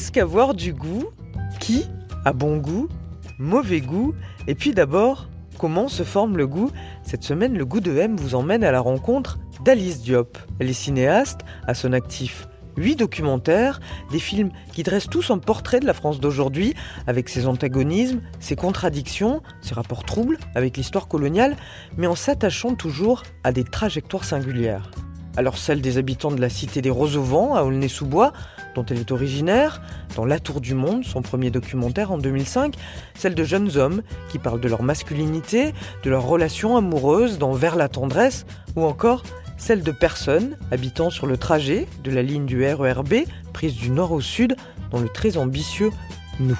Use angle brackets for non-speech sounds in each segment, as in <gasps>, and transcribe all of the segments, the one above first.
Qu'est-ce qu'avoir du goût Qui a bon goût Mauvais goût Et puis d'abord, comment se forme le goût Cette semaine, le goût de M vous emmène à la rencontre d'Alice Diop. Elle est cinéaste, à son actif huit documentaires, des films qui dressent tous un portrait de la France d'aujourd'hui, avec ses antagonismes, ses contradictions, ses rapports troubles avec l'histoire coloniale, mais en s'attachant toujours à des trajectoires singulières. Alors celle des habitants de la cité des Roses-au-Vent à Aulnay-sous-Bois, dont elle est originaire, dans La Tour du Monde, son premier documentaire en 2005, celle de jeunes hommes qui parlent de leur masculinité, de leurs relations amoureuses dans Vers la tendresse, ou encore celle de personnes habitant sur le trajet de la ligne du RERB, prise du nord au sud, dans le très ambitieux Nous.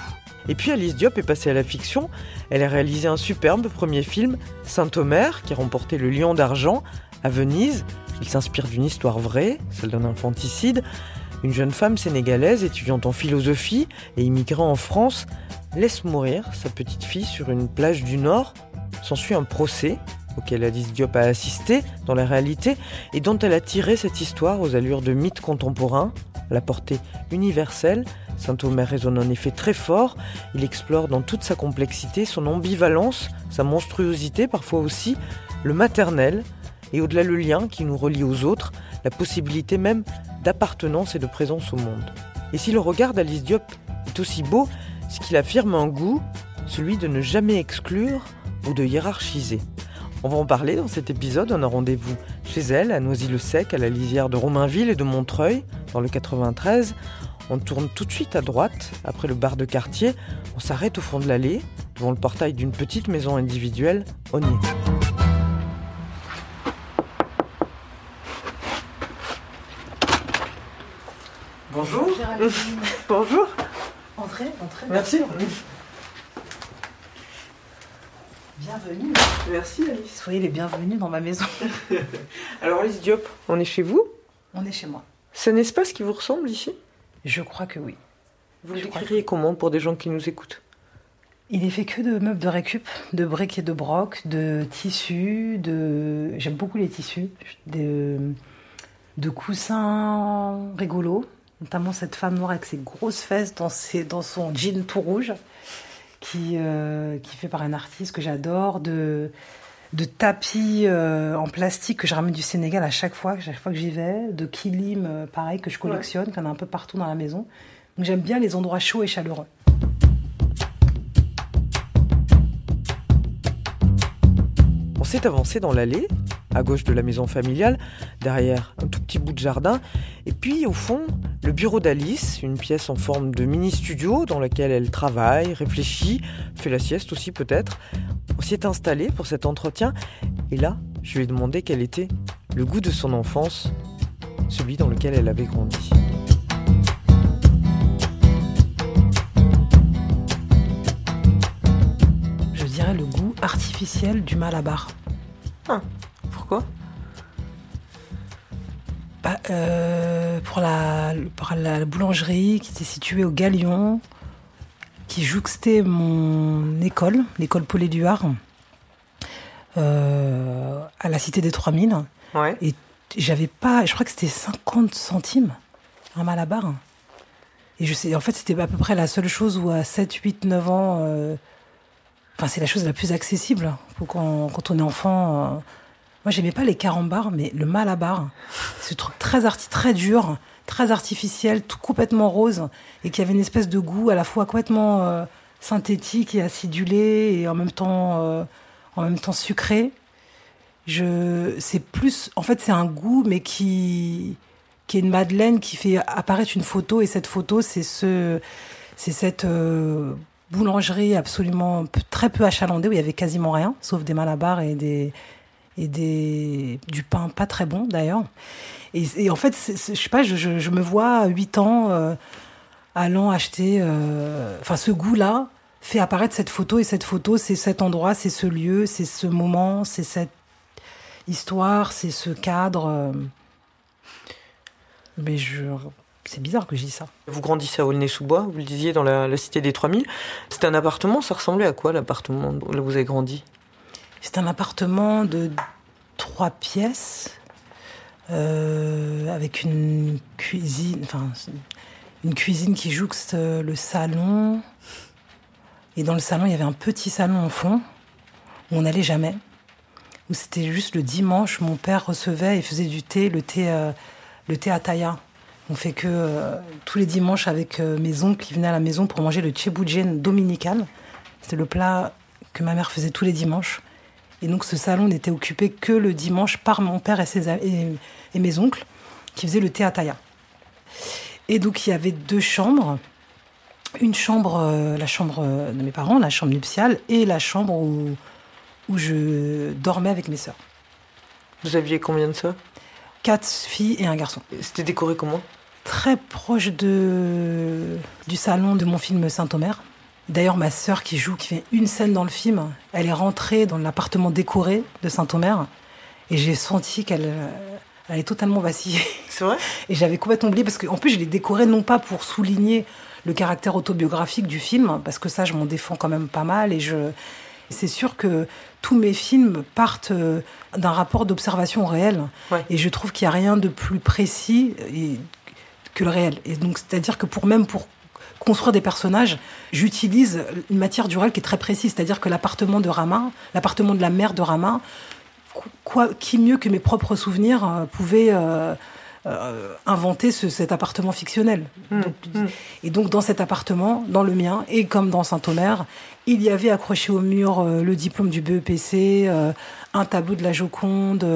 Et puis Alice Diop est passée à la fiction. Elle a réalisé un superbe premier film, Saint-Omer, qui a remporté le Lion d'argent à Venise. Il s'inspire d'une histoire vraie, celle d'un infanticide. Une jeune femme sénégalaise, étudiante en philosophie et immigrant en France, laisse mourir sa petite fille sur une plage du Nord. S'ensuit un procès auquel Alice Diop a assisté dans la réalité et dont elle a tiré cette histoire aux allures de mythe contemporain, la portée universelle. Saint-Omer résonne en effet très fort, il explore dans toute sa complexité son ambivalence, sa monstruosité parfois aussi, le maternel, et au-delà le lien qui nous relie aux autres, la possibilité même d'appartenance et de présence au monde. Et si le regard d'Alice Diop est aussi beau, c'est qu'il affirme un goût, celui de ne jamais exclure ou de hiérarchiser. On va en parler dans cet épisode. On a rendez-vous chez elle, à Noisy-le-Sec, à la lisière de Romainville et de Montreuil, dans le 93. On tourne tout de suite à droite, après le bar de quartier. On s'arrête au fond de l'allée, devant le portail d'une petite maison individuelle. On. Bonjour. <laughs> Bonjour. Entrez, entrez. Merci. Bienvenue. Merci Alice. Soyez les bienvenus dans ma maison. <laughs> Alors Alice Diop, on est chez vous? On est chez moi. C'est un espace qui vous ressemble ici? Je crois que oui. Vous le décririez comment pour des gens qui nous écoutent? Il est fait que de meubles de récup, de briques et de broc, de tissus, de. J'aime beaucoup les tissus, de, de coussins rigolos, notamment cette femme noire avec ses grosses fesses dans, ses, dans son jean tout rouge, qui, euh, qui fait par un artiste que j'adore, de, de tapis euh, en plastique que je ramène du Sénégal à chaque fois, chaque fois que j'y vais, de kilim, euh, pareil, que je collectionne, qu'il y en a un peu partout dans la maison. Donc j'aime bien les endroits chauds et chaleureux. On s'est avancé dans l'allée, à gauche de la maison familiale, derrière un tout petit bout de jardin, et puis au fond, le bureau d'Alice, une pièce en forme de mini-studio dans laquelle elle travaille, réfléchit, fait la sieste aussi peut-être. On s'y est installé pour cet entretien, et là, je lui ai demandé quel était le goût de son enfance, celui dans lequel elle avait grandi. Je dirais le goût artificiel du malabar. Pourquoi? Bah, euh, pour, la, pour la boulangerie qui était située au Galion, qui jouxtait mon école, l'école Paul-Éluard, euh, à la Cité des 3000. Ouais. Et j'avais pas, je crois que c'était 50 centimes, un malabar. Et je sais, en fait, c'était à peu près la seule chose où à 7, 8, 9 ans, euh, enfin, c'est la chose la plus accessible. Quand, quand on est enfant, euh, moi, j'aimais pas les carambars, mais le malabar, ce truc très arti, très dur, très artificiel, tout complètement rose, et qui avait une espèce de goût à la fois complètement euh, synthétique et acidulé, et en même temps, euh, en même temps sucré. Je, c'est plus, en fait, c'est un goût, mais qui, qui est une madeleine qui fait apparaître une photo, et cette photo, c'est ce, c'est cette euh, boulangerie absolument très peu achalandée où il y avait quasiment rien, sauf des malabars et des et des, du pain pas très bon d'ailleurs. Et, en fait, c'est- c'est- je sais pas, je, me vois à 8 ans euh, allant acheter. euh, Enfin, ce goût-là fait apparaître cette photo et cette photo, c'est cet endroit, c'est ce lieu, c'est ce moment, c'est cette histoire, c'est ce cadre. Mais je. C'est bizarre que je dis ça. Vous grandissez à Aulnay-sous-Bois, vous le disiez, dans la cité des 3000. C'était un appartement, ça ressemblait à quoi l'appartement où vous avez grandi? C'est un appartement de trois pièces euh, avec une cuisine, enfin une cuisine qui jouxte euh, le salon. Et dans le salon, il y avait un petit salon au fond où on n'allait jamais. Où c'était juste le dimanche, mon père recevait et faisait du thé, le thé, euh, le thé. On fait que euh, tous les dimanches avec mes oncles qui venaient à la maison pour manger le tchéboujen dominical. C'était le plat que ma mère faisait tous les dimanches. Et donc ce salon n'était occupé que le dimanche par mon père et, ses, et, et mes oncles qui faisaient le thé à Taya. Et donc il y avait deux chambres. Une chambre, euh, la chambre euh, de mes parents, la chambre nuptiale, et la chambre où, où je dormais avec mes sœurs. Vous aviez combien de ça Quatre filles et un garçon. C'était décoré comment? Très proche de, du salon de mon film Saint-Omer. D'ailleurs, ma sœur qui joue, qui fait une scène dans le film, elle est rentrée dans l'appartement décoré de Saint-Omer. Et j'ai senti qu'elle euh, elle est totalement vacillée. C'est vrai? Et j'avais complètement oublié parce qu'en plus, je l'ai décoré non pas pour souligner le caractère autobiographique du film, parce que ça, je m'en défends quand même pas mal. Et je, c'est sûr que tous mes films partent euh, d'un rapport d'observation réel. Ouais. Et je trouve qu'il n'y a rien de plus précis et- que le réel. Et donc, c'est-à-dire que pour même pour construire des personnages, j'utilise une matière du réel qui est très précise. C'est-à-dire que l'appartement de Rama, l'appartement de la mère de Rama, quoi, qui mieux que mes propres souvenirs euh, pouvait euh, euh, inventer ce- cet appartement fictionnel. Mm, Donc, mm. Et donc dans cet appartement, dans le mien, et comme dans Saint-Omer, il y avait accroché au mur le diplôme du BEPC, un tableau de la Joconde,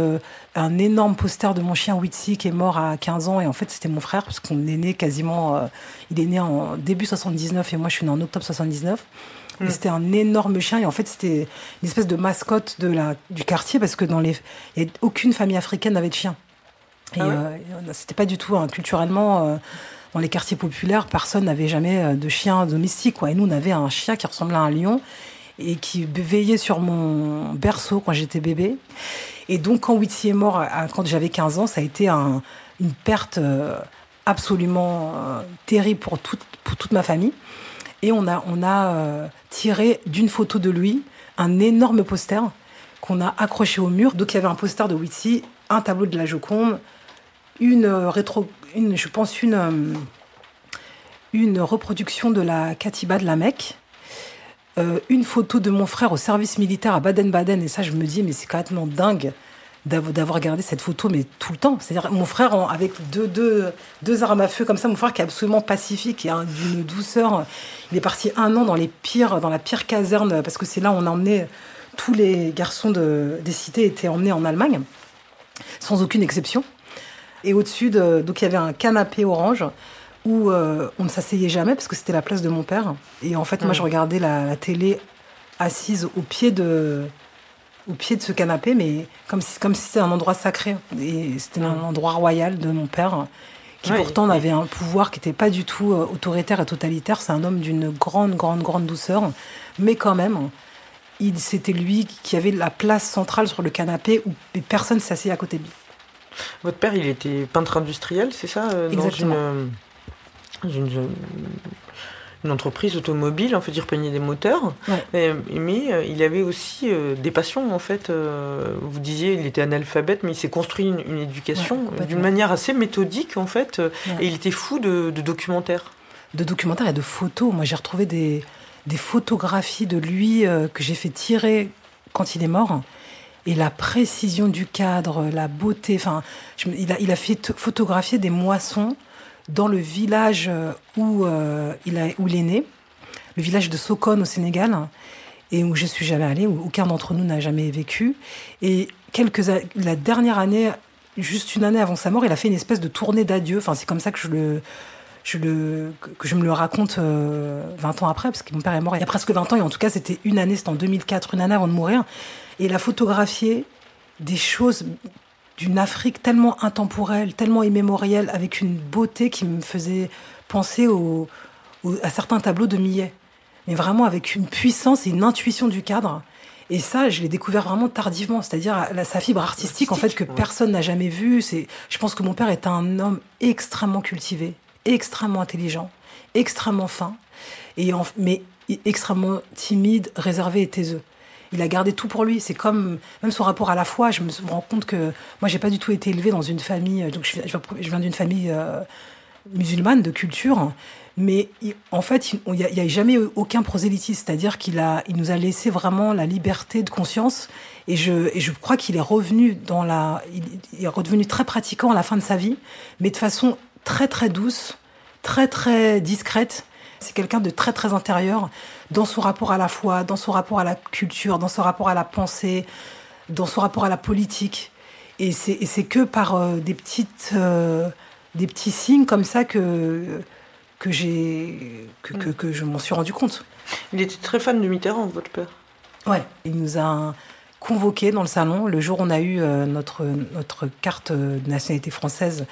un énorme poster de mon chien Witsi qui est mort à 15 ans. Et en fait, c'était mon frère, parce qu'on est né quasiment... euh, il est né en début 79 et moi, je suis né en octobre 79. Et Mm. C'était un énorme chien et en fait c'était une espèce de mascotte de la, du quartier parce que dans les, il y a aucune famille africaine n'avait de chien. Et Ah ouais euh, c'était pas du tout hein, culturellement euh, dans les quartiers populaires, personne n'avait jamais euh, de chien domestique. Quoi. Et nous, on avait un chien qui ressemblait à un lion et qui veillait sur mon berceau quand j'étais bébé. Et donc, quand Witsi est mort, à- quand j'avais 15 ans, ça a été un- une perte euh, absolument euh, terrible pour toute, ma famille. Et on a, euh, tiré d'une photo de lui un énorme poster qu'on a accroché au mur. Donc, il y avait un poster de Witsi, un tableau de la Joconde, une euh, rétro, je pense une, euh, une reproduction de la Katiba de la Mecque, euh, une photo de mon frère au service militaire à Baden-Baden. Et ça, je me dis, mais c'est complètement dingue d'av- d'avoir gardé cette photo, mais tout le temps. C'est-à-dire, mon frère, avec deux, armes à feu comme ça, mon frère qui est absolument pacifique et d'une douceur. Il est parti un an dans, les pires, dans la pire caserne, parce que c'est là où on a emmené tous les garçons de, des cités étaient emmenés en Allemagne, sans aucune exception. Et au-dessus, de, donc il y avait un canapé orange où euh, on ne s'asseyait jamais parce que c'était la place de mon père. Et en fait, moi, je regardais la, la télé assise au pied de au pied de ce canapé, mais comme si comme si c'était un endroit sacré. Et c'était un endroit royal de mon père, qui Ouais, pourtant avait un pouvoir qui n'était pas du tout euh, autoritaire et totalitaire. C'est un homme d'une grande, grande, grande douceur, mais quand même. Il, c'était lui qui avait la place centrale sur le canapé où personne s'asseyait à côté de lui. Votre père, il était peintre industriel, c'est ça euh, dans Exactement. une, une, une entreprise automobile, en fait, il repeignait des moteurs. Ouais. Et- mais euh, il avait aussi euh, des passions, en fait. euh, vous disiez, il était analphabète, mais il s'est construit une, une éducation Ouais, d'une manière assez méthodique, en fait. Ouais. Et il était fou de, de documentaires. de documentaires et de photos. Moi, j'ai retrouvé des, des photographies de lui euh, que j'ai fait tirer quand il est mort. Et la précision du cadre, la beauté. Enfin, je il, a, il a fait photographier des moissons dans le village euh, où, euh, où il est né, le village de Sokone au Sénégal, et où je suis jamais allée, où aucun d'entre nous n'a jamais vécu. Et quelques, la dernière année, juste une année avant sa mort, il a fait une espèce de tournée d'adieu. Enfin, c'est comme ça que je me le raconte euh, 20 ans après, parce que mon père est mort il y a presque 20 ans, et en tout cas, c'était une année, c'était en 2004, une année avant de mourir. Et il a photographié des choses d'une Afrique tellement intemporelle, tellement immémorielle, avec une beauté qui me faisait penser au, au- à certains tableaux de Millet. Mais vraiment avec une puissance et une intuition du cadre. Et ça, je l'ai découvert vraiment tardivement, c'est-à-dire sa fibre artistique, en fait, que ouais. personne n'a jamais vue. C'est, je pense que mon père est un homme extrêmement cultivé, extrêmement intelligent, extrêmement fin, et en- mais extrêmement timide, réservé et taiseux. Il a gardé tout pour lui. C'est comme même son rapport à la foi. Je me rends compte que moi, j'ai pas du tout été élevée dans une famille. euh, Donc, je viens, d'une famille euh, musulmane de culture, mais en fait, il n'y a, jamais eu aucun prosélytisme, c'est-à-dire qu'il nous a laissé vraiment la liberté de conscience, et je, crois qu'il est revenu dans la, il est redevenu très pratiquant à la fin de sa vie, mais de façon très très douce, très très discrète. C'est quelqu'un de très très intérieur dans son rapport à la foi, dans son rapport à la culture, dans son rapport à la pensée, dans son rapport à la politique. Et c'est que par euh, des petites euh, des petits signes comme ça que que que, que, que je m'en suis rendu compte. Il était très fan de Mitterrand, votre père. Ouais. Il nous a convoqués dans le salon le jour où on a eu euh, notre notre carte de nationalité française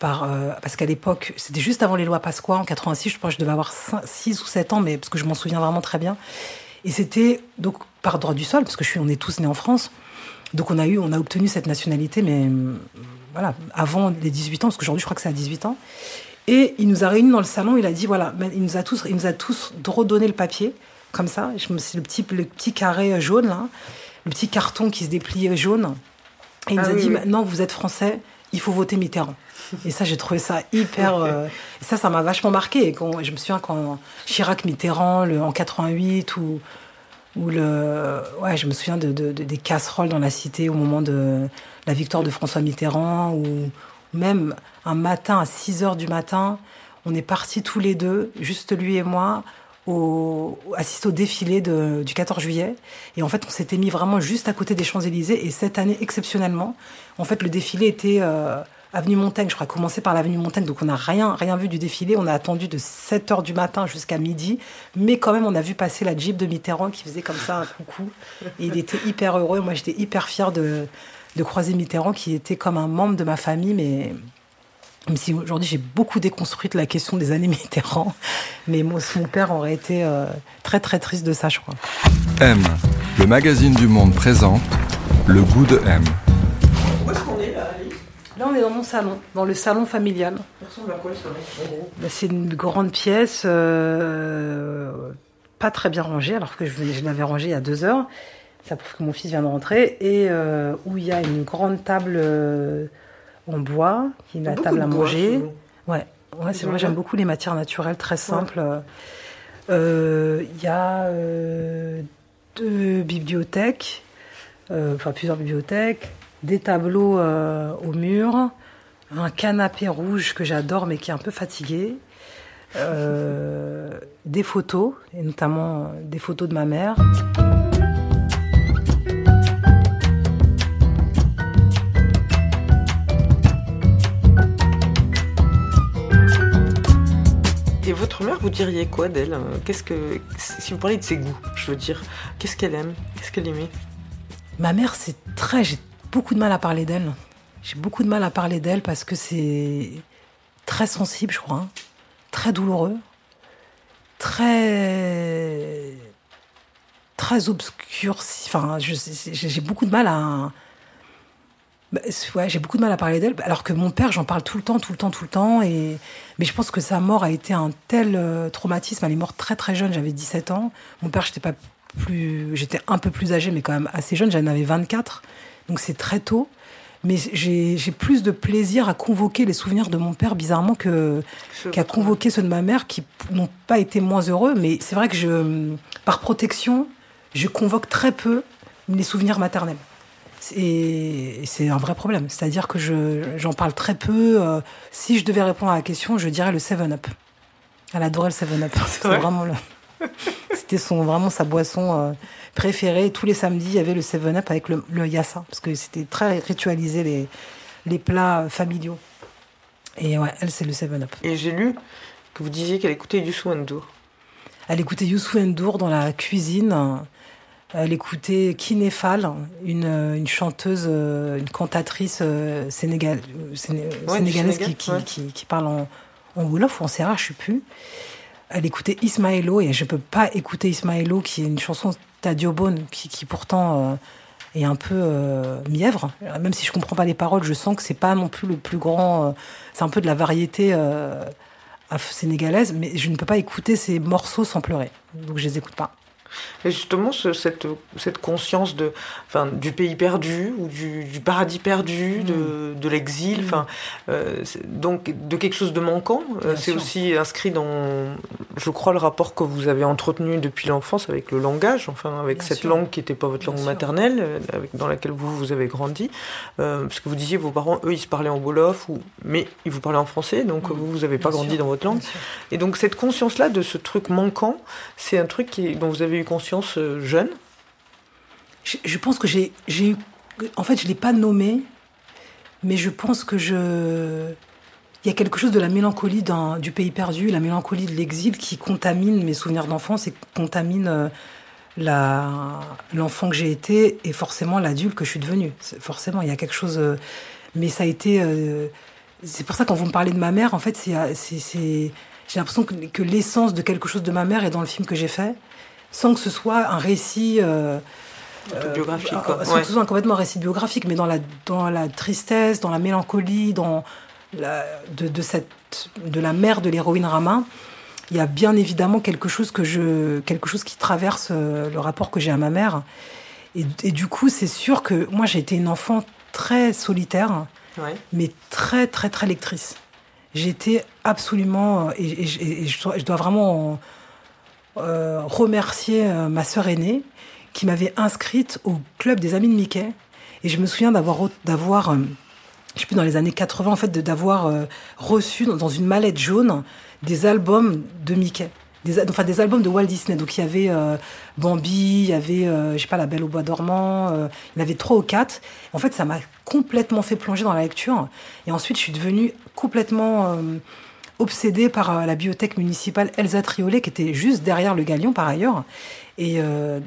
par euh, parce qu'à l'époque c'était juste avant les lois Pasqua en 86 je pense que je devais avoir 6 ou 7 ans mais parce que je m'en souviens vraiment très bien. Et c'était donc par droit du sol parce que je suis on est tous nés en France. Donc on a eu on a obtenu cette nationalité mais euh, voilà avant les 18 ans parce qu'aujourd'hui je crois que c'est à 18 ans. Et il nous a réunis dans le salon il a dit voilà il nous a tous il nous a tous redonné le papier comme ça. Je me c'est le petit le petit carré jaune là le petit carton qui se déplie jaune. Et il Ah nous a oui, dit oui. maintenant vous êtes français il faut voter Mitterrand et ça, j'ai trouvé ça hyper. euh, et ça, ça m'a vachement marqué. Et quand, je me souviens quand Chirac, Mitterrand, le, en 88, ou, ou le. Ouais, je me souviens de, de- de- des casseroles dans la cité au moment de la victoire de François Mitterrand, ou même un matin à 6 heures du matin, on est partis tous les deux, juste lui et moi, au, assister au défilé de- du 14 juillet. Et en fait, on s'était mis vraiment juste à côté des Champs-Élysées. Et cette année, exceptionnellement, en fait, le défilé était euh, avenue Montaigne. Je crois commencé par l'avenue Montaigne. Donc, on n'a rien, vu du défilé. On a attendu de 7 heures du matin jusqu'à midi. Mais quand même, on a vu passer la Jeep de Mitterrand qui faisait comme ça un coucou. Il était hyper heureux. Moi, j'étais hyper fière de, de croiser Mitterrand qui était comme un membre de ma famille. Mais même si aujourd'hui j'ai beaucoup déconstruit la question des années Mitterrand, mais mon père aurait été euh, très très triste de ça, je crois. M, le magazine du monde présente le goût de M. Là, on est dans mon salon, dans le salon familial. Ça ressemble à quoi le Bah, C'est une grande pièce, euh, pas très bien rangée, alors que je, l'avais rangée il y a deux heures. Ça prouve que mon fils vient de rentrer. Et euh, où il y a une grande table euh, en bois, qui est la table à manger. Ouais, ouais c'est J'aime vrai, j'aime beaucoup les matières naturelles très simples. Il y a deux bibliothèques, enfin plusieurs bibliothèques, des tableaux euh, au mur, un canapé rouge que j'adore mais qui est un peu fatigué, euh, des photos, et notamment euh, des photos de ma mère. Et votre mère, vous diriez quoi d'elle Qu'est-ce que si vous parlez de ses goûts, je veux dire, qu'est-ce qu'elle aime Qu'est-ce qu'elle aimait? Ma mère, c'est très. J'ai beaucoup de mal à parler d'elle. J'ai beaucoup de mal à parler d'elle parce que c'est très sensible, je crois. hein. Très douloureux. Très. Très obscur. Enfin, j'ai beaucoup de mal à. Bah, j'ai beaucoup de mal à parler d'elle, alors que mon père, j'en parle tout le temps, tout le temps, tout le temps. Et... Mais je pense que sa mort a été un tel euh, traumatisme. Elle est morte très très jeune, j'avais 17 ans. Mon père, j'étais pas plus, j'étais un peu plus âgée, mais quand même assez jeune, j'en avais 24. Donc c'est très tôt. Mais j'ai plus de plaisir à convoquer les souvenirs de mon père, bizarrement, qu'à convoquer ceux de ma mère, qui n'ont pas été moins heureux. Mais c'est vrai que je, par protection, je convoque très peu les souvenirs maternels. Et c'est un vrai problème. C'est-à-dire que je- j'en parle très peu. Euh, si je devais répondre à la question, je dirais le 7-Up. Elle adorait le 7-Up. <laughs> C'était vrai? vraiment, le- c'était son, vraiment sa boisson euh, préférée. Tous les samedis, il y avait le 7-Up avec le, le yassa. Parce que c'était très ritualisé, les, les plats familiaux. Et ouais, elle, c'est le 7-Up. Et j'ai lu que vous disiez qu'elle écoutait Youssou N'Dour. Elle écoutait Youssou N'Dour dans la cuisine. Elle écoutait Kinéfal, une, une chanteuse, euh, une cantatrice euh, sénégal, euh, séné- Ouais, sénégalaise qui, Sénégal, qui, ouais. qui, qui parle en, en Wolof ou en Serra, je sais plus. Elle écoutait Ismaëlo et je peux pas écouter Ismaëlo, qui est une chanson Tadiobone, qui, qui pourtant euh, est un peu euh, mièvre. Même si je comprends pas les paroles, je sens que c'est pas non plus le plus grand. euh, c'est un peu de la variété sénégalaise, mais je ne peux pas écouter ces morceaux sans pleurer. Donc je les écoute pas. Et justement, ce- cette, cette conscience de, enfin, du pays perdu ou du, du paradis perdu, de, de l'exil, Mm. enfin, euh, donc de quelque chose de manquant. Euh, C'est aussi inscrit dans, je crois, le rapport que vous avez entretenu depuis l'enfance avec le langage, enfin, avec Bien cette sûr. langue qui n'était pas votre Bien langue sûr. maternelle, euh, avec, dans laquelle vous, vous avez grandi. Euh, parce que vous disiez, vos parents, eux, ils se parlaient en Wolof, ou, mais ils vous parlaient en français, donc Mm. vous, vous n'avez pas Bien grandi sûr, dans votre langue. Et donc cette conscience-là de ce truc manquant, c'est un truc qui dont vous avez conscience euh, jeune. Je, pense que j'ai, eu. En fait, je l'ai pas nommé, mais je pense que je. Il y a quelque chose de la mélancolie du pays perdu, la mélancolie de l'exil qui contamine mes souvenirs d'enfance et contamine euh, l'enfant que j'ai été et forcément l'adulte que je suis devenu. C'est- Forcément, il y a quelque chose. euh, mais ça a été. c'est pour ça quand vous me parlez de ma mère, en fait, c'est, j'ai l'impression que l'essence de quelque chose de ma mère est dans le film que j'ai fait, sans que ce soit un récit. euh, Autobiographique, euh, quoi. sans Ouais. que ce soit un complètement récit biographique, mais dans la, dans la tristesse, dans la mélancolie, dans la, de, de, cette, de la mère de l'héroïne Rama, il y a bien évidemment quelque chose, que je, quelque chose qui traverse euh, le rapport que j'ai à ma mère. Et, et du coup, c'est sûr que moi, j'ai été une enfant très solitaire, Ouais. mais très, très, très lectrice. J'étais absolument. euh, Et, je dois vraiment euh, remercier euh, ma sœur aînée qui m'avait inscrite au club des amis de Mickey. Et je me souviens d'avoir, d'avoir euh, je sais plus, dans les années 80, en fait, de- d'avoir euh, reçu dans, une mallette jaune des albums de Mickey. Des, enfin, des albums de Walt Disney. Donc, il y avait euh, Bambi, il y avait, je sais pas, La Belle au Bois dormant, il y en avait trois ou quatre. En fait, ça m'a complètement fait plonger dans la lecture. Et ensuite, je suis devenue complètement obsédée par euh, la bibliothèque municipale Elsa Triolet, qui était juste derrière le Galion, par ailleurs. Et euh,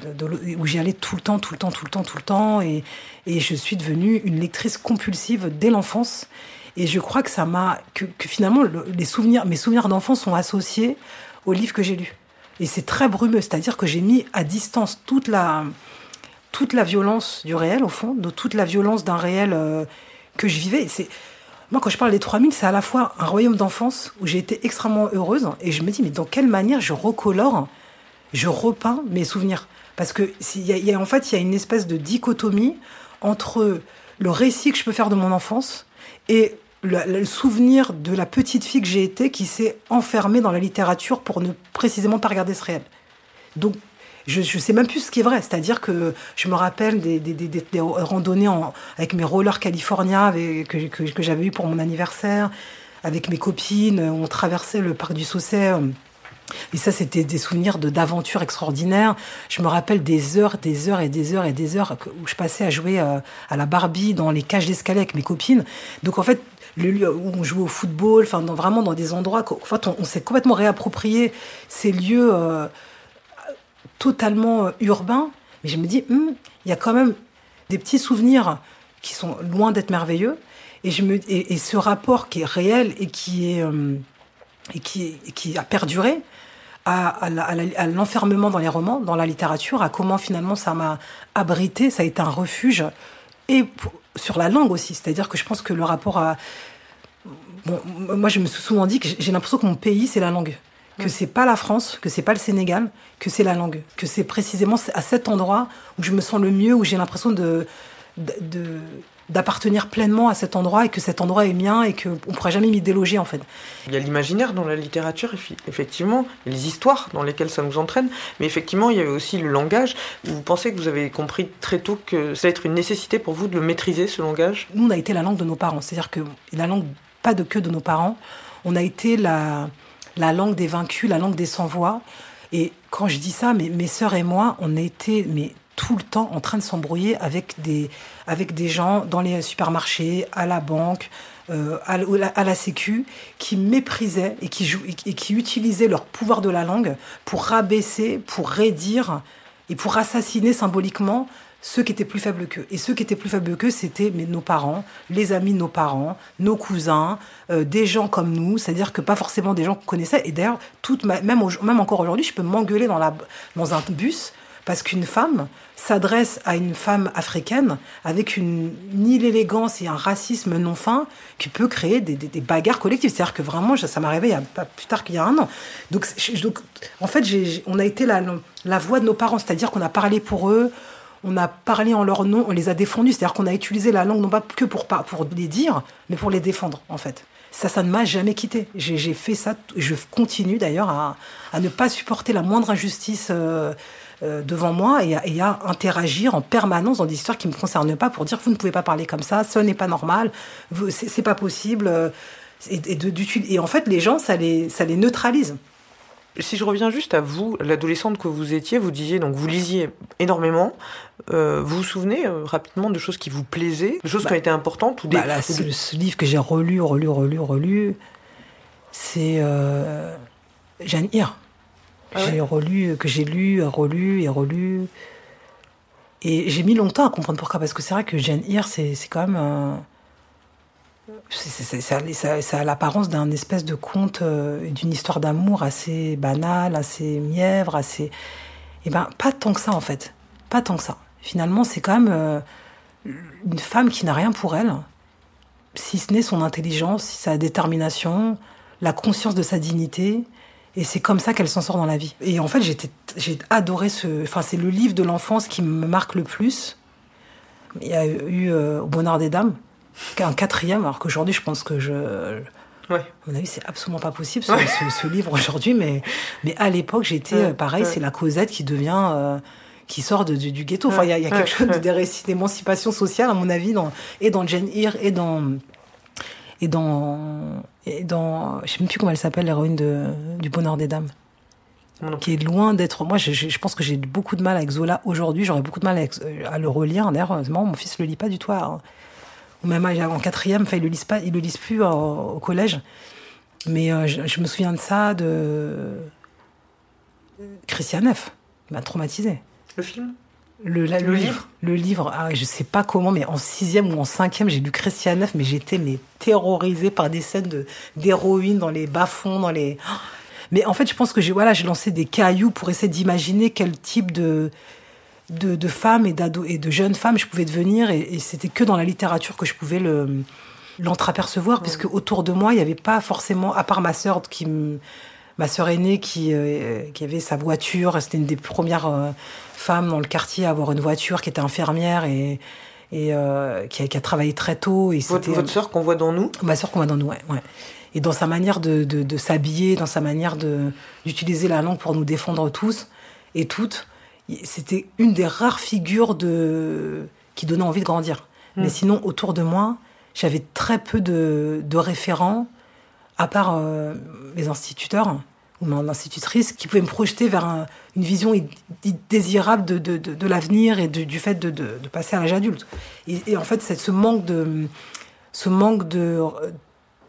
où j'y allais tout le temps, tout le temps, tout le temps, tout le temps. Et, je suis devenue une lectrice compulsive dès l'enfance. Et je crois que ça m'a, que, finalement, le- les souvenirs, mes souvenirs d'enfance sont associés aux livres que j'ai lus. Et c'est très brumeux, c'est-à-dire que j'ai mis à distance toute la, toute la violence du réel, au fond, de toute la violence d'un réel euh, que je vivais. C'est moi, quand je parle des 3000, c'est à la fois un royaume d'enfance où j'ai été extrêmement heureuse, et je me dis, mais dans quelle manière je recolore, je repeins mes souvenirs? Parce que y a- en fait, il y a une espèce de dichotomie entre le récit que je peux faire de mon enfance et le, souvenir de la petite fille que j'ai été qui s'est enfermée dans la littérature pour ne précisément pas regarder ce réel. Je ne sais même plus ce qui est vrai. C'est-à-dire que je me rappelle des, randonnées en- avec mes rollers California que, j'avais eu pour mon anniversaire, avec mes copines. On traversait le parc du Saucet. euh, Et ça, c'était des souvenirs de d'aventures extraordinaires. Je me rappelle des heures, des heures et des heures et des heures où je passais à jouer euh, à la Barbie dans les cages d'escalier avec mes copines. Donc en fait, le lieu où on jouait au football, enfin vraiment dans des endroits, qu'en fait, on, on s'est complètement réapproprié ces lieux euh, totalement euh, urbains. Mais je me dis, Hum, il y a quand même des petits souvenirs qui sont loin d'être merveilleux. Et, je me, et, ce rapport qui est réel et qui, est, euh, et qui, qui a perduré à, l'enfermement dans les romans, dans la littérature, à comment finalement ça m'a abrité, ça a été un refuge. Et sur la langue aussi, c'est-à-dire que je pense que le rapport à... Moi, je me suis souvent dit que j'ai l'impression que mon pays, c'est la langue. Que c'est pas la France, que c'est pas le Sénégal, que c'est la langue. Que c'est précisément à cet endroit où je me sens le mieux, où j'ai l'impression de, d'appartenir pleinement à cet endroit et que cet endroit est mien et qu'on ne pourra jamais m'y déloger en fait. Il y a l'imaginaire dans la littérature, effectivement, les histoires dans lesquelles ça nous entraîne, mais effectivement, il y avait aussi le langage. Vous pensez que vous avez compris très tôt que ça va être une nécessité pour vous de le maîtriser, ce langage? Nous, on a été la langue de nos parents, c'est-à-dire que la langue, pas de que de nos parents, on a été la, la langue des vaincus, la langue des sans-voix. Et quand je dis ça, mes, sœurs et moi, on été mais, tout le temps en train de s'embrouiller avec des, avec des gens dans les supermarchés, à la banque, euh, à, la- sécu, qui méprisaient et qui, et qui utilisaient leur pouvoir de la langue pour rabaisser, pour raidir et pour assassiner symboliquement ceux qui étaient plus faibles qu'eux. Et ceux qui étaient plus faibles qu'eux, c'était nos parents, les amis de nos parents, nos cousins, euh, des gens comme nous, c'est-à-dire que pas forcément des gens qu'on connaissait. Et d'ailleurs, même, même encore aujourd'hui, je peux m'engueuler dans, dans un bus parce qu'une femme s'adresse à une femme africaine avec une, une élégance et un racisme non fin qui peut créer des, bagarres collectives. C'est-à-dire que vraiment, ça m'est arrivé il y a pas plus tard qu'il y a un an. Donc, en fait, on a été la voix de nos parents, c'est-à-dire qu'on a parlé pour eux, on a parlé en leur nom, on les a défendus, c'est-à-dire qu'on a utilisé la langue non pas que pour, pour les dire, mais pour les défendre, en fait. Ça, ça ne m'a jamais quitté. J'ai fait ça, je continue d'ailleurs à, à ne pas supporter la moindre injustice euh, euh, devant moi et à, interagir en permanence dans des histoires qui ne me concernent pas pour dire vous ne pouvez pas parler comme ça, ce n'est pas normal, c'est pas possible. euh, Et, et en fait, les gens, ça les, ça les neutralise. Si je reviens juste à vous, l'adolescente que vous étiez, vous disiez, donc vous lisiez énormément. Euh, vous vous souvenez euh, rapidement de choses qui vous plaisaient, de choses qui ont été importantes ou des, Bah, là, ou ce, livre que j'ai relu, relu, relu, relu, c'est euh, Jeanne Hir. Ah ouais j'ai relu, que j'ai lu, relu et relu. Et j'ai mis longtemps à comprendre pourquoi, parce que c'est vrai que Jeanne Hir, c'est c'est quand même. un- ça, a l'apparence d'un espèce de conte, euh, d'une histoire d'amour assez banale, assez mièvre, assez. Eh ben, pas tant que ça, en fait. Pas tant que ça. Finalement, c'est quand même euh, une femme qui n'a rien pour elle, si ce n'est son intelligence, sa détermination, la conscience de sa dignité. Et c'est comme ça qu'elle s'en sort dans la vie. Et en fait, j'ai adoré ce. Enfin, c'est le livre de l'enfance qui me marque le plus. Il y a eu euh, Au Bonheur des Dames, un quatrième, alors qu'aujourd'hui, je pense que je. Ouais. À mon avis, c'est absolument pas possible ce, ce- ce livre aujourd'hui, mais, mais à l'époque, j'étais Ouais, euh, pareil, c'est la Cosette qui devient. euh, qui sort de- du, du ghetto. Enfin, il y a, y quelque chose de des récits d'émancipation sociale, à mon avis, dans, et dans Jane Eyre, et dans. Et dans. Et dans. Je sais même plus comment elle s'appelle, l'héroïne du Bonheur des Dames. Qui est loin d'être. Moi, je, pense que j'ai beaucoup de mal avec Zola aujourd'hui. J'aurais beaucoup de mal euh, à le relire. D'ailleurs, mon fils le lit pas du tout. à- Au même en quatrième, enfin, il le lise pas, il le lise plus au collège. Mais euh, je, je me souviens de ça, de Christian F. Il m'a traumatisé. Le film? Le, la- Le le livre? livre Le livre, ah, je sais pas comment, mais en sixième ou en cinquième, j'ai lu Christian F, mais j'étais mais, terrorisée par des scènes de- d'héroïne dans les bas-fonds, dans les... <gasps> Mais en fait, je pense que j'ai voilà, j'ai lancé des cailloux pour essayer d'imaginer quel type de, de, de femmes et, d'ado- et de jeunes femmes je pouvais devenir, et, et c'était que dans la littérature que je pouvais le l'entreapercevoir, puisque autour de moi, il n'y avait pas forcément, à part ma sœur qui ma sœur aînée qui, euh, qui avait sa voiture, c'était une des premières euh, femmes dans le quartier à avoir une voiture, qui était infirmière et, et euh, qui, a, qui a travaillé très tôt. Et Votre, c'était votre sœur qu'on voit dans nous? ma sœur qu'on va dans nous, ouais, ouais. Et dans sa manière de, de, de s'habiller, dans sa manière d'utiliser la langue pour nous défendre tous et toutes, c'était une des rares figures de qui donnait envie de grandir. Mais sinon, autour de moi, j'avais très peu de, de référents, à part euh, mes instituteurs ou mon institutrice, qui pouvaient me projeter vers un- une vision désirable de, de, de, l'avenir et du fait de, passer à l'âge adulte. Et, et en fait, ce manque de, ce manque de,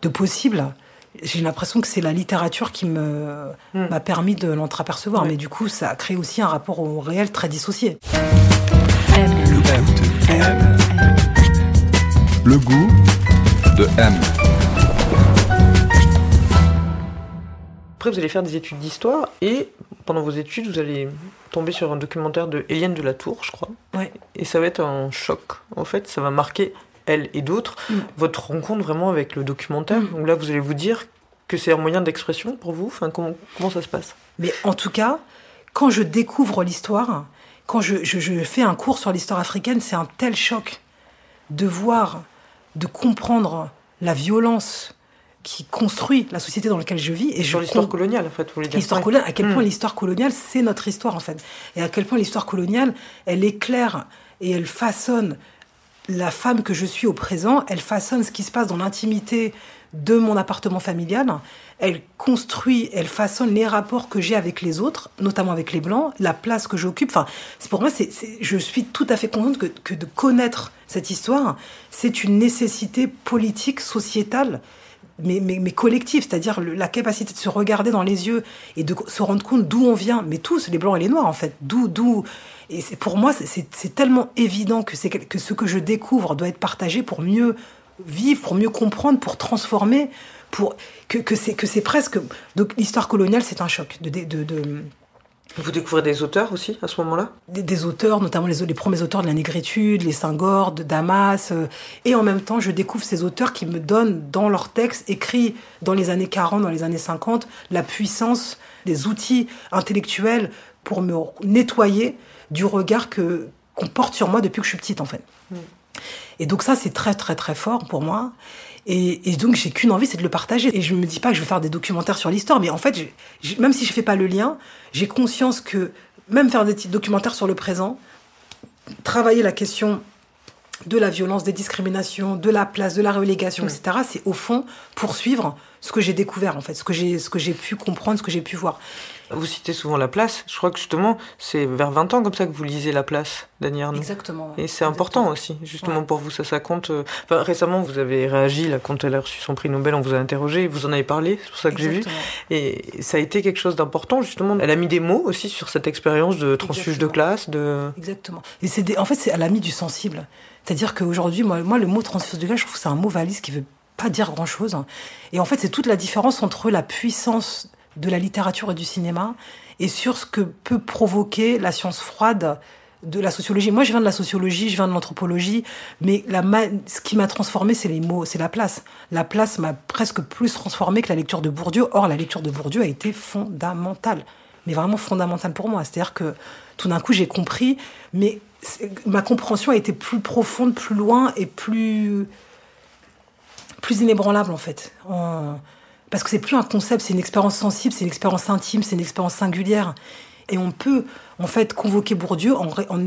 de possible, j'ai l'impression que c'est la littérature qui me Mm. m'a permis de l'entreapercevoir. Ouais. Mais du coup, ça a créé aussi un rapport au réel très dissocié. Le goût de M. Après, vous allez faire des études d'histoire et pendant vos études, vous allez tomber sur un documentaire de Eliane de la Tour, je crois. Ouais. Et ça va être un choc. En fait, ça va marquer elle et d'autres Mm. votre rencontre vraiment avec le documentaire. Mm. Donc là, vous allez vous dire que c'est un moyen d'expression pour vous? Enfin, comment, comment ça se passe? Mais en tout cas, quand je découvre l'histoire, quand je, je- je fais un cours sur l'histoire africaine, c'est un tel choc de voir, de comprendre la violence qui construit la société dans laquelle je vis. Et Sur l'histoire coloniale, en fait, vous voulez dire. L'histoire coloniale, à quel point Mm. l'histoire coloniale, c'est notre histoire en fait. Et à quel point l'histoire coloniale, elle éclaire et elle façonne la femme que je suis au présent, elle façonne ce qui se passe dans l'intimité de mon appartement familial, elle construit, elle façonne les rapports que j'ai avec les autres, notamment avec les blancs, la place que j'occupe. Enfin, pour moi, c'est, je suis tout à fait contente que, que de connaître cette histoire, c'est une nécessité politique, sociétale, mais, mais, mais collective, c'est-à-dire la capacité de se regarder dans les yeux et de se rendre compte d'où on vient, mais tous, les blancs et les noirs en fait, d'où, d'où, et c'est, pour moi c'est- tellement évident que, que ce que je découvre doit être partagé pour mieux vivre, pour mieux comprendre, pour transformer, pour que, que c'est que c'est presque donc l'histoire coloniale c'est un choc de, de, de, de- Vous découvrez des auteurs aussi à ce moment-là? Des, des auteurs, notamment les, les premiers auteurs de la négritude, les Senghor, de Damas, euh, et en même temps, je découvre ces auteurs qui me donnent dans leurs textes écrits dans les années 40, dans les années 50, la puissance des outils intellectuels pour me nettoyer du regard que qu'on porte sur moi depuis que je suis petite, en fait. Et donc ça, c'est très très très fort pour moi. Et, et donc j'ai qu'une envie, c'est de le partager. Et je me dis pas que je vais faire des documentaires sur l'histoire, mais en fait, même si je fais pas le lien, j'ai conscience que même faire des documentaires sur le présent, travailler la question de la violence, des discriminations, de la place, de la relégation, etc., c'est au fond poursuivre ce que j'ai découvert, en fait, ce que j'ai ce que j'ai pu comprendre, ce que j'ai pu voir. Vous citez souvent La Place. Je crois que justement, c'est vers 20 ans comme ça que vous lisez La Place, Dany Arnaud. Exactement. ouais. Et c'est important aussi, justement Ouais. pour vous, ça, ça compte. euh, Enfin, récemment, vous avez réagi là, quand elle a reçu son prix Nobel, on vous a interrogé, vous en avez parlé, c'est pour ça que j'ai vu. Et ça a été quelque chose d'important, justement. Elle a mis des mots aussi sur cette expérience de transfuge de classe, de. Exactement. Et c'est des- en fait, c'est à la mis du sensible. C'est-à-dire qu'aujourd'hui, moi, moi, le mot transfuge de glace, je trouve que c'est un mot valise qui veut pas dire grand-chose. Et en fait, c'est toute la différence entre la puissance de la littérature et du cinéma et sur ce que peut provoquer la science froide de la sociologie. Moi, je viens de la sociologie, je viens de l'anthropologie, mais la ce qui m'a transformé, c'est les mots, c'est la place. La place m'a presque plus transformé que la lecture de Bourdieu. Or, la lecture de Bourdieu a été fondamentale, mais vraiment fondamentale pour moi. C'est-à-dire que tout d'un coup, j'ai compris, mais ma compréhension a été plus profonde, plus loin et plus plus inébranlable en fait. Parce que c'est plus un concept, c'est une expérience sensible, c'est une expérience intime, c'est une expérience singulière. Et on peut, en fait, convoquer Bourdieu en,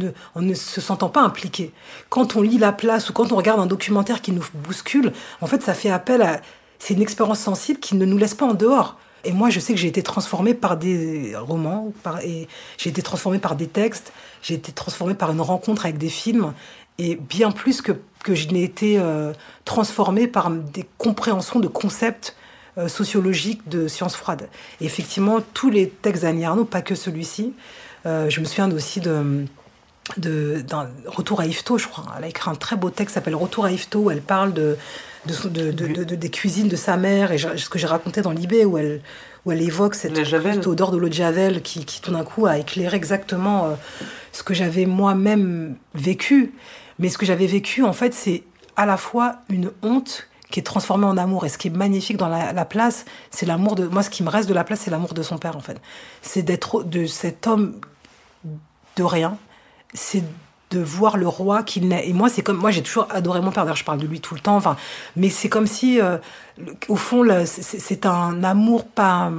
ne, se sentant pas impliqué. Quand on lit La Place ou quand on regarde un documentaire qui nous bouscule, en fait, ça fait appel à... C'est une expérience sensible qui ne nous laisse pas en dehors. Et moi, je sais que j'ai été transformée par des romans, et j'ai été transformée par des textes, j'ai été transformée par une rencontre avec des films, et bien plus que, que je n'ai été euh, transformée par des compréhensions de concepts euh, sociologiques de sciences froides. Et effectivement, tous les textes d'Annie Arnaud, pas que celui-ci, euh, je me souviens aussi de, de, d'un Retour à Yvetot, je crois. Elle a écrit un très beau texte qui s'appelle Retour à Yvetot, où elle parle de, de, des cuisines de sa mère, et ce que j'ai raconté dans l'IB, où elle, où elle évoque cette odeur de l'eau de Javel qui, qui, tout d'un coup, a éclairé exactement euh, ce que j'avais moi-même vécu. Mais ce que j'avais vécu, en fait, c'est à la fois une honte qui est transformée en amour. Et ce qui est magnifique dans la, la place, c'est l'amour de... Moi, ce qui me reste de la place, c'est l'amour de son père, en fait. C'est d'être de cet homme de rien. C'est de voir le roi qu'il naît. Et moi, c'est comme moi, j'ai toujours adoré mon père. D'ailleurs, je parle de lui tout le temps. Enfin, mais c'est comme si, euh, au fond, c'est un amour pas.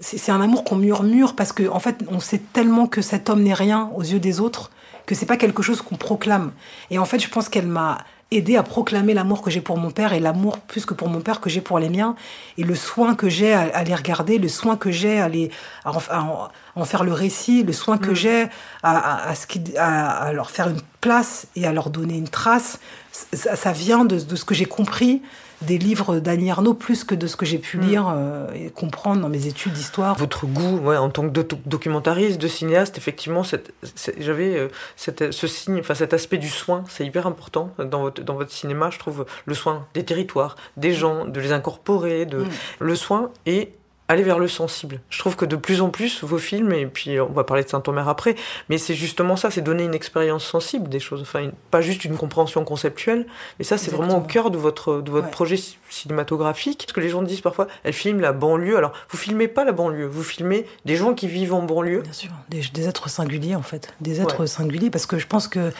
c'est un amour qu'on murmure parce que, en fait, on sait tellement que cet homme n'est rien aux yeux des autres que c'est pas quelque chose qu'on proclame. Et en fait, je pense qu'elle m'a aidé à proclamer l'amour que j'ai pour mon père et l'amour plus que pour mon père que j'ai pour les miens et le soin que j'ai à, à les regarder, le soin que j'ai à, les, à, en, à faire le récit, le soin que j'ai à, ce qui, leur faire une place et à leur donner une trace. Ça, ça vient de, de ce que j'ai compris des livres d'Annie Arnaud plus que de ce que j'ai pu lire euh, et comprendre dans mes études d'histoire. Votre goût, ouais, en tant que doc- documentariste, de cinéaste, effectivement, j'avais euh, ce signe, enfin cet aspect du soin, c'est hyper important dans votre, dans votre cinéma, je trouve, le soin des territoires, des gens, de les incorporer, de, Mm. le soin et aller vers le sensible. Je trouve que de plus en plus, vos films, et puis on va parler de Saint-Omer après, mais c'est justement ça, c'est donner une expérience sensible des choses, enfin, une- pas juste une compréhension conceptuelle, mais ça, c'est vraiment au cœur de votre, de votre Ouais. projet ci- cinématographique. Parce que les gens disent parfois, elle filme la banlieue. Alors, vous filmez pas la banlieue, vous filmez des gens qui vivent en banlieue. Bien sûr, des, des êtres singuliers en fait, des êtres Ouais. singuliers parce que je pense que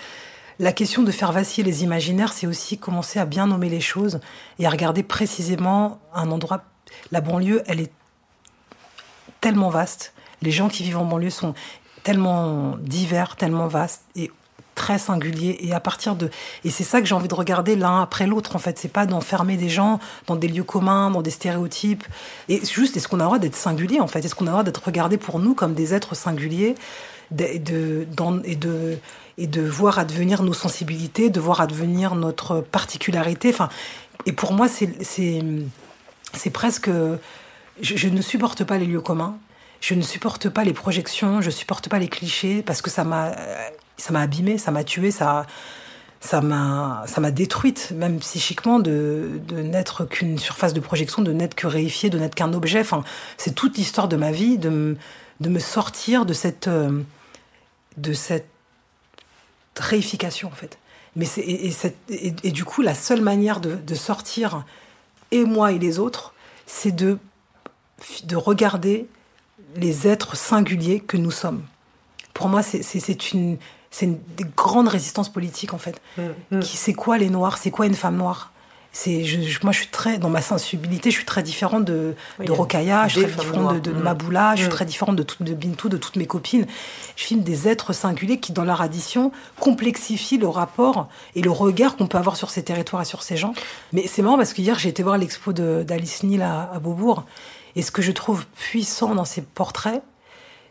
la question de faire vaciller les imaginaires, c'est aussi commencer à bien nommer les choses et à regarder précisément un endroit. La banlieue, elle est tellement vaste. Les gens qui vivent en banlieue sont tellement divers, tellement vastes et très singuliers. Et à partir de et c'est ça que j'ai envie de regarder l'un après l'autre. En fait, c'est pas d'enfermer des gens dans des lieux communs, dans des stéréotypes. Et juste, est-ce qu'on a le droit d'être singulier en fait? Est-ce qu'on a le droit d'être regardé pour nous comme des êtres singuliers? De, de, et de et de voir advenir nos sensibilités, de voir advenir notre particularité. Enfin, et pour moi, c'est presque. Je, ne supporte pas les lieux communs. Je ne supporte pas les projections. Je supporte pas les clichés parce que ça m'a, ça m'a abîmé, ça m'a tué, ça, ça m'a, détruite, même psychiquement, de, de n'être qu'une surface de projection, de n'être que réifié, de n'être qu'un objet. Enfin, c'est toute l'histoire de ma vie, de, me- de me sortir de cette, euh, de cette réification, en fait. Mais et, et du coup, la seule manière de sortir, et moi et les autres, c'est de, de regarder les êtres singuliers que nous sommes. Pour moi, c'est, une, une des grandes résistances politiques, en fait. Mm. Qui, c'est quoi les Noirs? C'est quoi une femme noire? C'est, je, je- moi, je suis très, dans ma sensibilité, je suis très différente de, Oui, de il y a Rokhaya, je suis des très femmes différente de, de. Mm. Maboula, je suis Mm. très différente de, toutes- de Bintou, de toutes mes copines. Je filme des êtres singuliers qui, dans leur addition, complexifient le rapport et le regard qu'on peut avoir sur ces territoires et sur ces gens. Mais c'est marrant parce que hier, j'ai été voir l'expo de- d'Alice Neal à, à Beaubourg. Et ce que je trouve puissant dans ces portraits,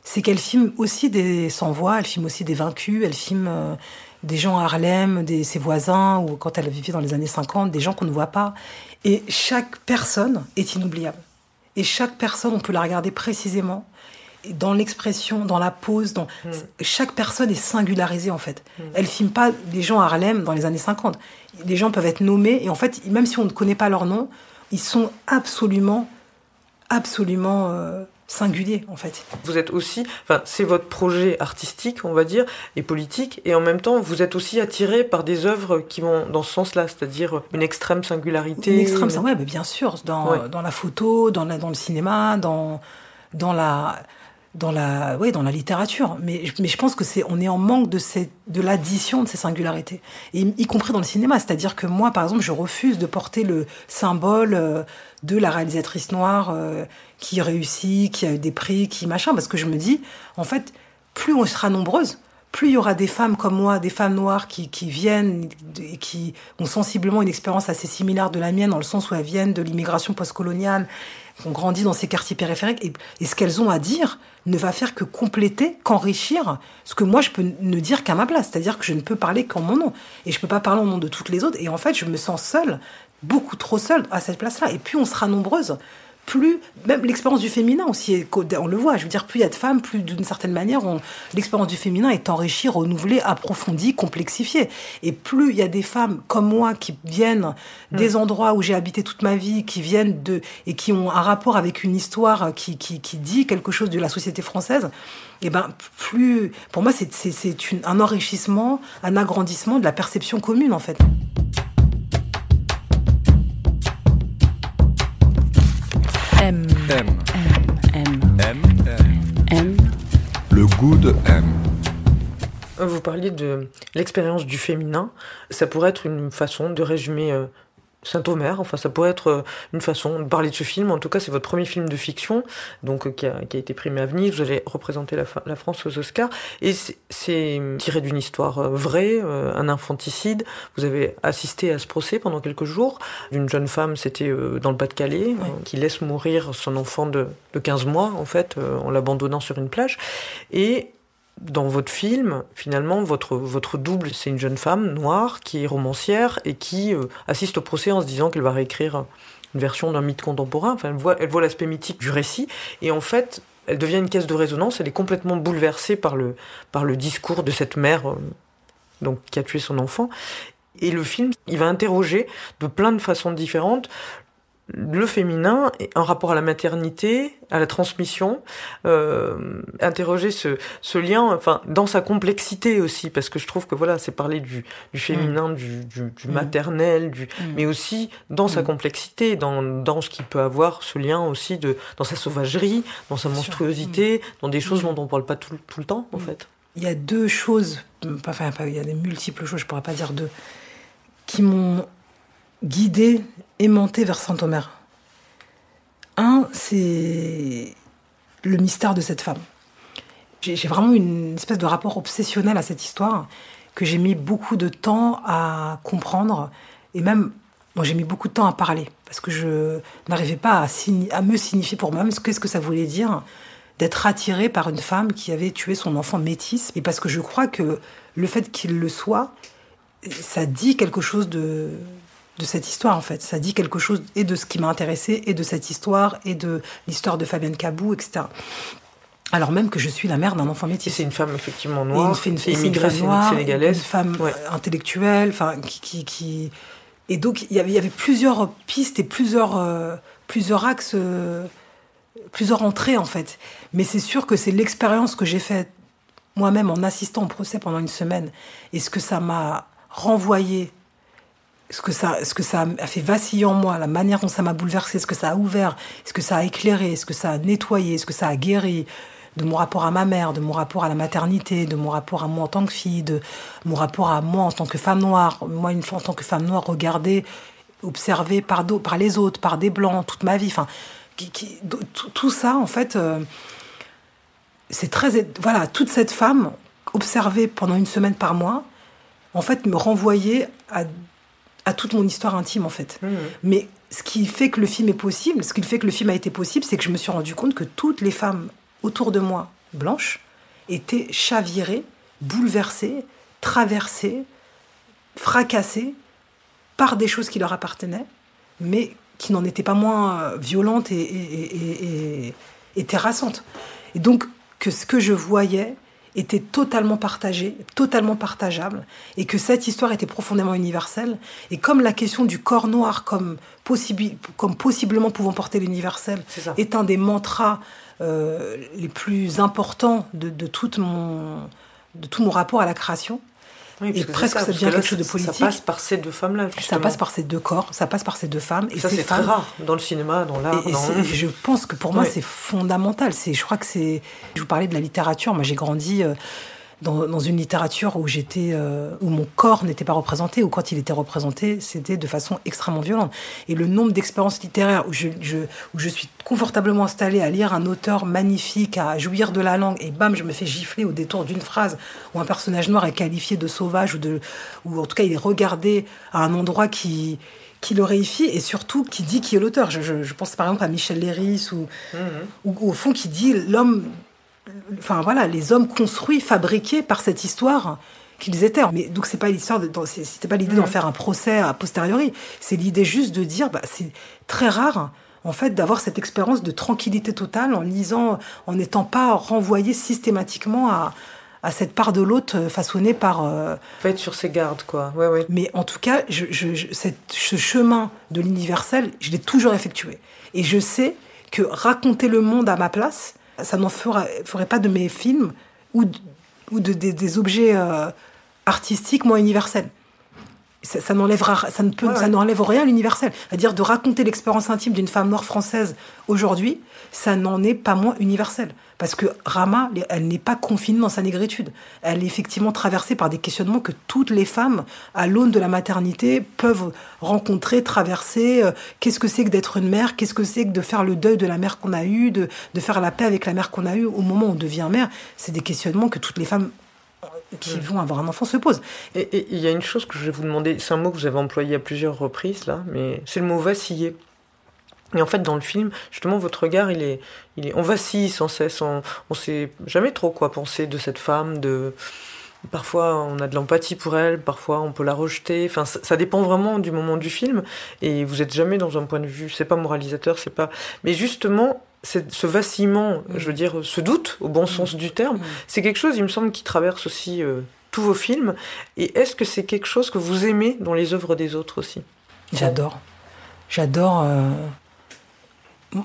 c'est qu'elle filme aussi des sans-voix, elle filme aussi des vaincus, elle filme euh, des gens à Harlem, des, ses voisins, ou quand elle vivait dans les années 50, des gens qu'on ne voit pas. Et chaque personne est inoubliable. Et chaque personne, on peut la regarder précisément. Dans l'expression, dans la pose, dans... chaque personne est singularisée en fait. Elle filme pas des gens à Harlem dans les années 50. Les gens peuvent être nommés et en fait, même si on ne connaît pas leur nom, ils sont absolument, absolument euh, singuliers en fait. Vous êtes aussi, enfin, c'est votre projet artistique, on va dire, et politique, et en même temps, vous êtes aussi attiré par des œuvres qui vont dans ce sens-là, c'est-à-dire une extrême singularité. Une extrême, ça, ouais, bien sûr, dans, Ouais. dans la photo, dans, la, dans le cinéma, dans, dans la, dans la, ouais, dans la littérature. Mais, mais je pense que c'est, on est en manque de ces, de l'addition de ces singularités, et, y compris dans le cinéma. C'est-à-dire que moi, par exemple, je refuse de porter le symbole euh, de la réalisatrice noire euh, qui réussit, qui a eu des prix, qui machin, parce que je me dis, en fait, plus on sera nombreuses, plus il y aura des femmes comme moi, des femmes noires qui, qui viennent et qui ont sensiblement une expérience assez similaire de la mienne, dans le sens où elles viennent de l'immigration postcoloniale, ont grandi dans ces quartiers périphériques, et, et ce qu'elles ont à dire ne va faire que compléter, qu'enrichir ce que moi je peux ne dire qu'à ma place. C'est-à-dire que je ne peux parler qu'en mon nom. Et je peux pas parler au nom de toutes les autres. Et en fait, je me sens seule, beaucoup trop seule à cette place-là. Et plus on sera nombreuses, plus même l'expérience du féminin aussi on le voit. Je veux dire plus il y a de femmes plus d'une certaine manière l'expérience du féminin est enrichie renouvelée approfondie complexifiée. Et plus il y a des femmes comme moi qui viennent des endroits où j'ai habité toute ma vie qui viennent de et qui ont un rapport avec une histoire qui, qui, qui dit quelque chose de la société française et ben plus pour moi c'est un enrichissement un agrandissement de la perception commune en fait M, M. M, M. M. M. Le goût de M. Vous parliez de l'expérience du féminin. Ça pourrait être une façon de résumer euh, Saint-Omer. Enfin, ça pourrait être euh, une façon de parler de ce film. En tout cas, c'est votre premier film de fiction, donc euh, qui, a, qui a été primé à Venise. Vous allez représenter la, France aux Oscars. Et c'est- tiré d'une histoire euh, vraie, un infanticide. Vous avez assisté à ce procès pendant quelques jours d'une jeune femme, c'était dans le Pas-de-Calais, qui laisse mourir son enfant de, de 15 mois, en fait, en l'abandonnant sur une plage. Et dans votre film, finalement, votre, votre double, c'est une jeune femme noire qui est romancière et qui euh, assiste au procès en se disant qu'elle va réécrire une version d'un mythe contemporain. Enfin, elle voit, elle voit l'aspect mythique du récit et en fait, elle devient une caisse de résonance. Elle est complètement bouleversée par le, par le discours de cette mère euh, donc, qui a tué son enfant. Et le film, il va interroger de plein de façons différentes le féminin et un rapport à la maternité, à la transmission, euh, interroger ce, ce lien, enfin dans sa complexité aussi, parce que je trouve que voilà, c'est parler du, du féminin, du, du, du Mm. maternel, du, Mm. mais aussi dans sa Mm. complexité, dans, dans ce qui peut avoir ce lien aussi de dans sa sauvagerie, dans sa monstruosité, dans des choses Mm. dont on parle pas tout, tout le temps en Mm. fait. il y a deux choses, enfin, il y a des multiples choses, je pourrais pas dire deux, qui m'ont guidée, aimantée vers Saint-Omer. Un, c'est le mystère de cette femme. J'ai vraiment une espèce de rapport obsessionnel à cette histoire que j'ai mis beaucoup de temps à comprendre et même bon, j'ai mis beaucoup de temps à parler parce que je n'arrivais pas à, me signifier pour moi-même ce qu'est-ce que ça voulait dire d'être attirée par une femme qui avait tué son enfant métis et parce que je crois que le fait qu'il le soit ça dit quelque chose de de cette histoire en fait. Ça dit quelque chose et de ce qui m'a intéressé et de cette histoire et de l'histoire de Fabienne Cabou, etc. Alors même que je suis la mère d'un enfant métis. c'est une femme effectivement Et noire, une, femme noire, sénégalaise. une femme Ouais. euh, intellectuelle, enfin qui, qui, qui- et donc il y avait, il y avait plusieurs pistes et plusieurs euh, plusieurs axes, euh, plusieurs entrées en fait. Mais c'est sûr que c'est l'expérience que j'ai faite moi-même en assistant au procès pendant une semaine et ce que ça m'a renvoyé, ce que ça, ce que ça a fait vaciller en moi, la manière dont ça m'a bouleversé, ce que ça a ouvert, ce que ça a éclairé, ce que ça a nettoyé, ce que ça a guéri de mon rapport à ma mère, de mon rapport à la maternité, de mon rapport à moi en tant que fille, de mon rapport à moi en tant que femme noire, moi une fois en tant que femme noire regardée, observée par, par les autres, par des blancs toute ma vie, enfin tout ça en fait, euh, c'est très voilà toute cette femme observée pendant une semaine par mois, en fait me renvoyait à, à toute mon histoire intime en fait. Mhm. Mais ce qui fait que le film est possible, ce qui fait que le film a été possible, c'est que je me suis rendu compte que toutes les femmes autour de moi, blanches, étaient chavirées, bouleversées, traversées, fracassées par des choses qui leur appartenaient, mais qui n'en étaient pas moins euh, violentes et, et- et- et- et terrassantes. Et donc que ce que je voyais était totalement partagé, totalement partageable, et que cette histoire était profondément universelle. Et comme la question du corps noir comme, possibi- comme possiblement pouvant porter l'universel est un des mantras euh, les plus importants de, de, toute mon, de tout mon rapport à la création, Oui, Et presque ça devient que là, quelque chose de politique. Ça passe par ces deux femmes-là. ça passe par ces deux corps, ça passe par ces deux femmes. Et Ça, ces c'est très rare dans le cinéma, dans l'art. dans- je pense que pour moi, c'est fondamental. Je crois que c'est. Je vous parlais de la littérature. Moi, j'ai grandi euh, dans, dans une littérature où j'étais, euh, où mon corps n'était pas représenté, ou quand il était représenté, c'était de façon extrêmement violente. Et le nombre d'expériences littéraires où je, je- où je suis confortablement installée à lire un auteur magnifique, à jouir de la langue, et bam, je me fais gifler au détour d'une phrase où un personnage noir est qualifié de sauvage ou de, ou en tout cas il est regardé à un endroit qui qui le réifie et surtout qui dit qui est l'auteur. Je, je- je pense par exemple à Michel Léris ou, ou au fond qui dit l'homme, enfin voilà, les hommes construits, fabriqués par cette histoire qu'ils étaient. Mais donc c'est pas l'histoire, c'était pas l'idée d'en faire un procès a posteriori. C'est l'idée juste de dire, bah, c'est très rare. En fait, d'avoir cette expérience de tranquillité totale en lisant, en n'étant pas renvoyé systématiquement à, à cette part de l'autre euh, façonnée par, euh, être sur ses gardes, quoi. Ouais, ouais. mais en tout cas, je, je- je- cette- ce chemin de l'universel, je l'ai toujours effectué. Et je sais que raconter le monde à ma place, ça n'en fera- ferait pas de mes films ou, de- ou de, des- des objets euh, artistiques moins universels. Ça, ça n'enlèvera, ça ne peut, Ouais, ça n'enlève rien à l'universel. C'est-à-dire de raconter l'expérience intime d'une femme noire française aujourd'hui, ça n'en est pas moins universel. Parce que Rama, elle n'est pas confinée dans sa négritude. Elle est effectivement traversée par des questionnements que toutes les femmes, à l'aune de la maternité, peuvent rencontrer, traverser. Euh, Qu'est-ce que c'est que d'être une mère? Qu'est-ce que c'est que de faire le deuil de la mère qu'on a eue, de, de faire la paix avec la mère qu'on a eue au moment où on devient mère? C'est des questionnements que toutes les femmes euh, qui vont avoir un enfant se posent. Et et il y a une chose que je vais vous demander, c'est un mot que vous avez employé à plusieurs reprises là, mais c'est le mot vaciller. Et en fait, dans le film, justement, votre regard, il est, il est, on vacille sans cesse, on, on sait jamais trop quoi penser de cette femme, de, parfois on a de l'empathie pour elle, parfois on peut la rejeter, enfin, ça, ça dépend vraiment du moment du film, et vous êtes jamais dans un point de vue, c'est pas moralisateur, c'est pas, mais justement, ce vacillement, je veux dire, ce doute, au bon sens du terme, c'est quelque chose, il me semble, qui traverse aussi euh, tous vos films. Et est-ce que c'est quelque chose que vous aimez dans les œuvres des autres aussi? J'adore. J'adore. euh,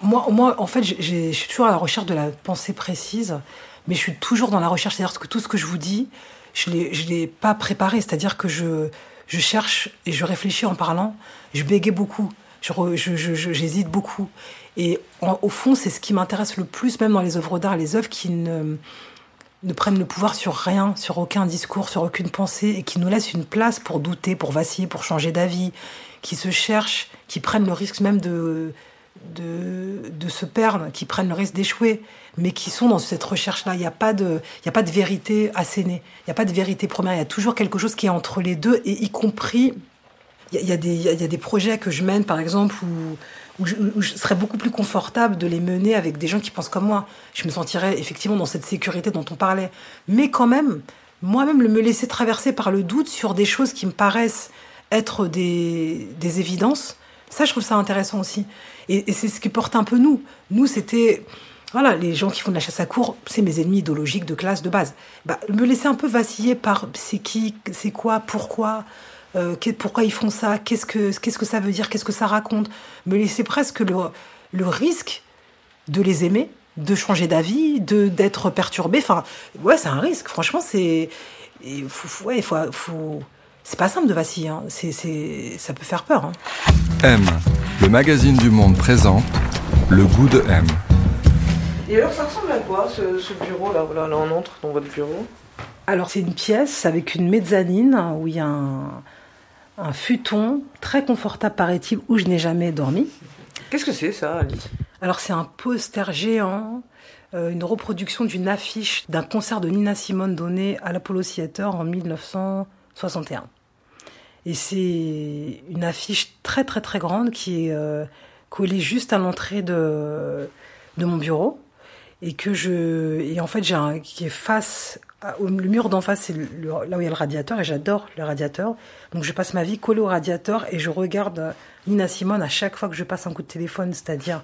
Moi, moi, en fait, je suis toujours à la recherche de la pensée précise, mais je suis toujours dans la recherche. C'est-à-dire que tout ce que je vous dis, je ne l'ai pas préparé. C'est-à-dire que je, je cherche et je réfléchis en parlant. Je bégaye beaucoup. Re- je- J'hésite beaucoup. Et au fond, c'est ce qui m'intéresse le plus, même dans les œuvres d'art, les œuvres qui ne, ne prennent le pouvoir sur rien, sur aucun discours, sur aucune pensée, et qui nous laissent une place pour douter, pour vaciller, pour changer d'avis, qui se cherchent, qui prennent le risque même de, de, de se perdre, qui prennent le risque d'échouer, mais qui sont dans cette recherche-là. Il n'y a, pas de- a pas de vérité assénée, il n'y a pas de vérité première, il y a toujours quelque chose qui est entre les deux, et y compris il y, y a des- projets que je mène, par exemple, où, je, serais beaucoup plus confortable de les mener avec des gens qui pensent comme moi. Je me sentirais effectivement dans cette sécurité dont on parlait. Mais quand même, moi-même, me laisser traverser par le doute sur des choses qui me paraissent être des, des évidences. Ça, je trouve ça intéressant aussi. Et, c'est ce qui porte un peu nous. Nous, c'était voilà, les gens qui font de la chasse à cour, c'est mes ennemis idéologiques de classe de base. Bah, me laisser un peu vaciller par c'est qui, c'est quoi, pourquoi, euh, pourquoi ils font ça, qu'est-ce que, qu'est-ce que ça veut dire, qu'est-ce que ça raconte. Me laisser presque le, le risque de les aimer, de changer d'avis, de d'être perturbé. Enfin, ouais, c'est un risque. Franchement, c'est, ouais, faut, faut- c'est pas simple de vaciller. hein. C'est, c'est, ça peut faire peur. hein. M, le magazine du monde présente le goût de M. Et alors, ça ressemble à quoi ce, ce bureau là, Voilà, là, on entre dans votre bureau? Alors c'est une pièce avec une mezzanine où il y a un, un futon très confortable paraît-il où je n'ai jamais dormi. Qu'est-ce que c'est ça, Alice? Alors c'est un poster géant, euh, une reproduction d'une affiche d'un concert de Nina Simone donné à l'Apollo Theater en 1961. Et c'est une affiche très très très grande qui est euh, collée juste à l'entrée de, de mon bureau et que je et en fait j'ai un qui est face au le mur d'en face c'est là où il y a le radiateur et j'adore le radiateur. Donc je passe ma vie collée au radiateur et je regarde Nina Simone à chaque fois que je passe un coup de téléphone c'est-à-dire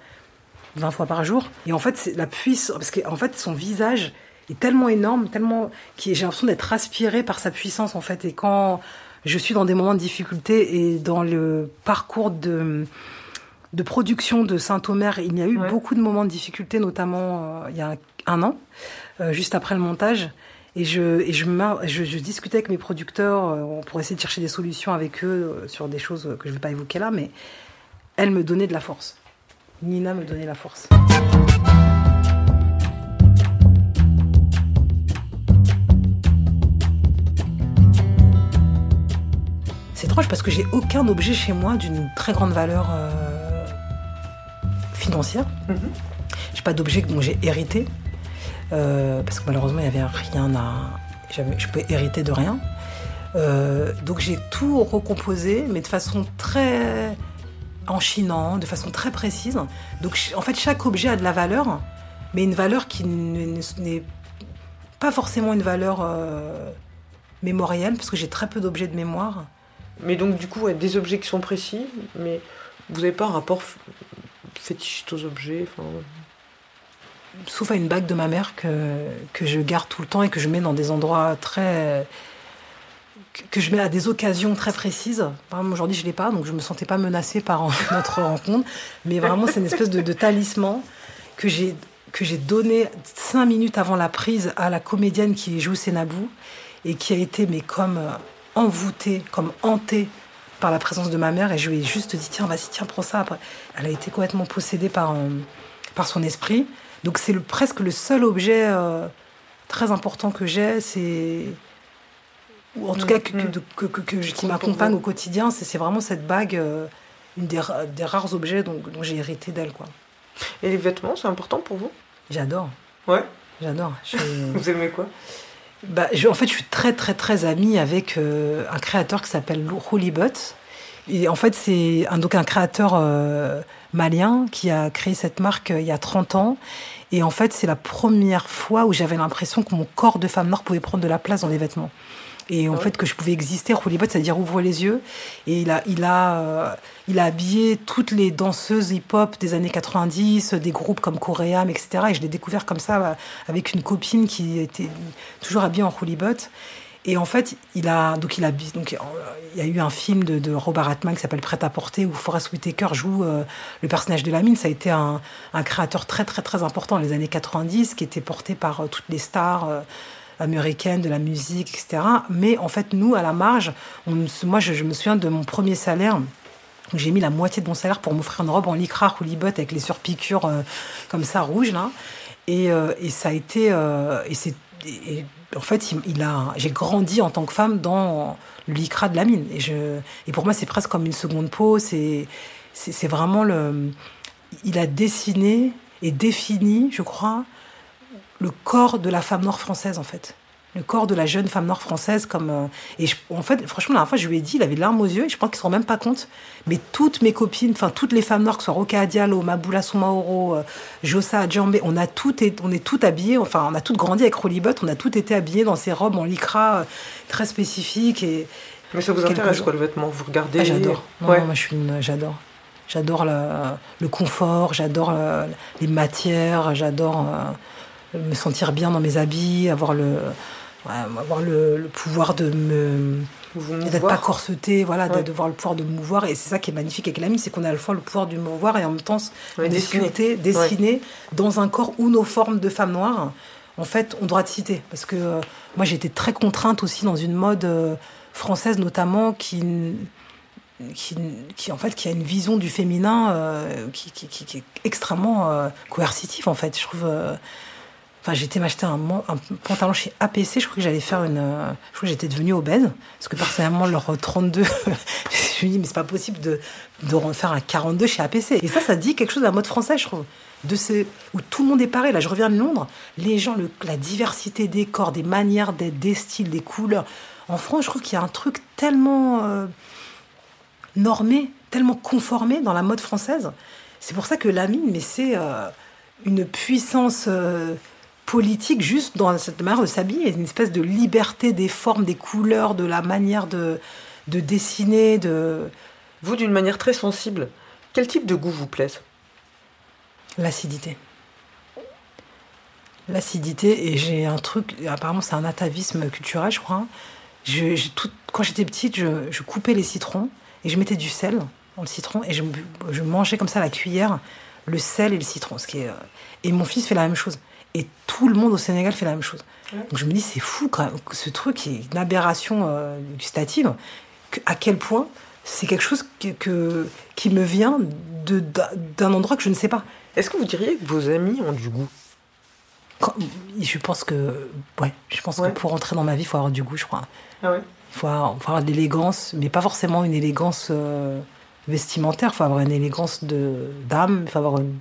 20 fois par jour. Et en fait la puissance parce qu'en fait son visage est tellement énorme tellement j'ai l'impression d'être aspiré par sa puissance en fait. Et quand je suis dans des moments de difficulté et dans le parcours de de production de Saint-Omer, il y a eu Ouais. beaucoup de moments de difficulté, notamment euh, il y a un an, euh, juste après le montage. Et je, et je, mar- je, je discutais avec mes producteurs euh, pour essayer de chercher des solutions avec eux sur des choses que je ne vais pas évoquer là, mais elle me donnait de la force. Nina me donnait la force. Étrange parce que j'ai aucun objet chez moi d'une très grande valeur euh, financière. Mhm. J'ai pas d'objet dont j'ai hérité. euh, parce que malheureusement, il n'y avait rien à. Je pouvais hériter de rien. Euh, donc j'ai tout recomposé, mais de façon très enchinante, de façon très précise. Donc en fait, chaque objet a de la valeur, mais une valeur qui ne- ne- n'est pas forcément une valeur euh, mémorielle, parce que j'ai très peu d'objets de mémoire. Mais donc, du coup, des objets qui sont précis, mais vous n'avez pas un rapport fétichiste aux objets enfin, sauf à une bague de ma mère que, que je garde tout le temps et que je mets dans des endroits très. que- je mets à des occasions très précises. Aujourd'hui, je l'ai pas, donc je me sentais pas menacée par <laughs> notre rencontre. Mais vraiment, c'est une espèce de, talisman que j'ai que j'ai donné cinq minutes avant la prise à la comédienne qui joue Sénabou et qui a été mais comme envoûtée, comme hantée par la présence de ma mère et je lui ai juste dit tiens vas-y tiens prends ça après. Elle a été complètement possédée par euh, par son esprit. Donc c'est le, presque le seul objet euh, très important que j'ai, c'est ou en tout Mm, cas que, mm. de- que- que- que je- qui m'accompagne au quotidien, c'est c'est vraiment cette bague, euh, une des, des rares objets dont, dont j'ai hérité d'elle quoi. Et les vêtements, c'est important pour vous? J'adore, Ouais. j'adore. Je- <laughs> Vous aimez quoi? Bah, je- en fait, je suis très très très amie avec euh, un créateur qui s'appelle Butt. Et en fait, c'est un, donc un créateur euh, malien qui a créé cette marque euh, il y a 30 ans. Et en fait, c'est la première fois où j'avais l'impression que mon corps de femme noire pouvait prendre de la place dans les vêtements. Et en Ouais. fait, que je pouvais exister. Butt, c'est-à-dire ouvre les yeux. Et il a, il a, euh, il a habillé toutes les danseuses hip-hop des années 90, des groupes comme Coréam, etc. Et je l'ai découvert comme ça euh, avec une copine qui était toujours habillée en Butt. Et en fait, il a donc il a donc euh, il y a eu un film de, de Robert Altman qui s'appelle Prêt à porter où Forest Whitaker joue euh, le personnage de Lamine. Ça a été un, un créateur très très très important dans les années 90 qui était porté par euh, toutes les stars américaines de la musique, etc. Mais en fait, nous à la marge, moi je, me souviens de mon premier salaire. J'ai mis la moitié de mon salaire pour m'offrir une robe en lycra Butt avec les surpiqûres euh, comme ça rouges là. Et, euh, et ça a été euh, et c'est en fait il, a j'ai grandi en tant que femme dans le lycra de la mine et je et pour moi c'est presque comme une seconde peau c'est c'est vraiment le il a dessiné et défini je crois le corps de la femme noire française en fait le corps de la jeune femme noire française comme euh, et je- en fait franchement la dernière fois je lui ai dit il avait larmes aux yeux et je pense qu'il se rend même pas compte mais toutes mes copines enfin toutes les femmes noires que ce soit Roca Diallo Maboula Soumaoro euh, Jossa Djambé on a toutes on est toutes habillées enfin on a toutes grandi avec Rolly Butt on a toutes été habillées dans ces robes en lycra euh, très spécifiques et Mais ça vous intéresse quoi le vêtement Vous regardez Ah, j'adore. Ouais. moi, je suis une- j'adore. J'adore le, le confort, j'adore euh, les matières, j'adore me sentir bien dans mes habits, avoir le, ouais, avoir le, le pouvoir de me d'être pas corseté, voilà, de- Ouais. de voir le pouvoir de me mouvoir. Et c'est ça qui est magnifique avec l'ami, c'est qu'on a à la fois le pouvoir du mouvoir et en même temps Ouais, de dessiner. dans un corps où nos formes de femmes noires, en fait, ont droit de citer. Parce que euh, moi, j'ai été très contrainte aussi dans une mode euh, française, notamment, qui, qui, qui, en fait, qui a une vision du féminin euh, qui, qui, qui- qui est extrêmement euh, coercitive, en fait. Je trouve. euh, Enfin, j'étais m'acheter un, un pantalon chez APC. Je crois que j'allais faire une. euh, je crois que j'étais devenue obèse. Parce que personnellement, leur 32, <laughs> je me suis dit, mais c'est pas possible de, de refaire un 42 chez APC. Et ça, ça dit quelque chose de la mode française, je trouve. De où tout le monde est pareil. Là, je reviens de Londres. Les gens, la diversité des corps, des manières d'être, des styles, des couleurs. En France, je trouve qu'il y a un truc tellement euh, normé, tellement conformé dans la mode française. C'est pour ça que la mine, mais c'est euh, une puissance politique juste dans cette manière de s'habiller, une espèce de liberté des formes, des couleurs, de la manière de, de dessiner, de Vous, d'une manière très sensible, quel type de goût vous plaise? L'acidité. L'acidité, et j'ai un truc, apparemment c'est un atavisme culturel, je crois. Je, j'ai tout- quand j'étais petite, je, je coupais les citrons et je mettais du sel dans le citron et je, mangeais comme ça à la cuillère le sel et le citron. Ce qui est, euh, et mon fils fait la même chose. Et tout le monde au Sénégal fait la même chose. Donc je me dis, c'est fou quand même, que ce truc est une aberration euh, gustative, que- à quel point c'est quelque chose que, que- qui me vient de, d'un- endroit que je ne sais pas. Est-ce que vous diriez que vos amis ont du goût? Quand- je pense que, ouais, je pense Ouais. que pour entrer dans ma vie, il faut avoir du goût, je crois. Ah ouais Il faut avoir, faut avoir de l'élégance, mais pas forcément une élégance euh, vestimentaire. Il faut avoir une élégance de d'âme. Il faut avoir une,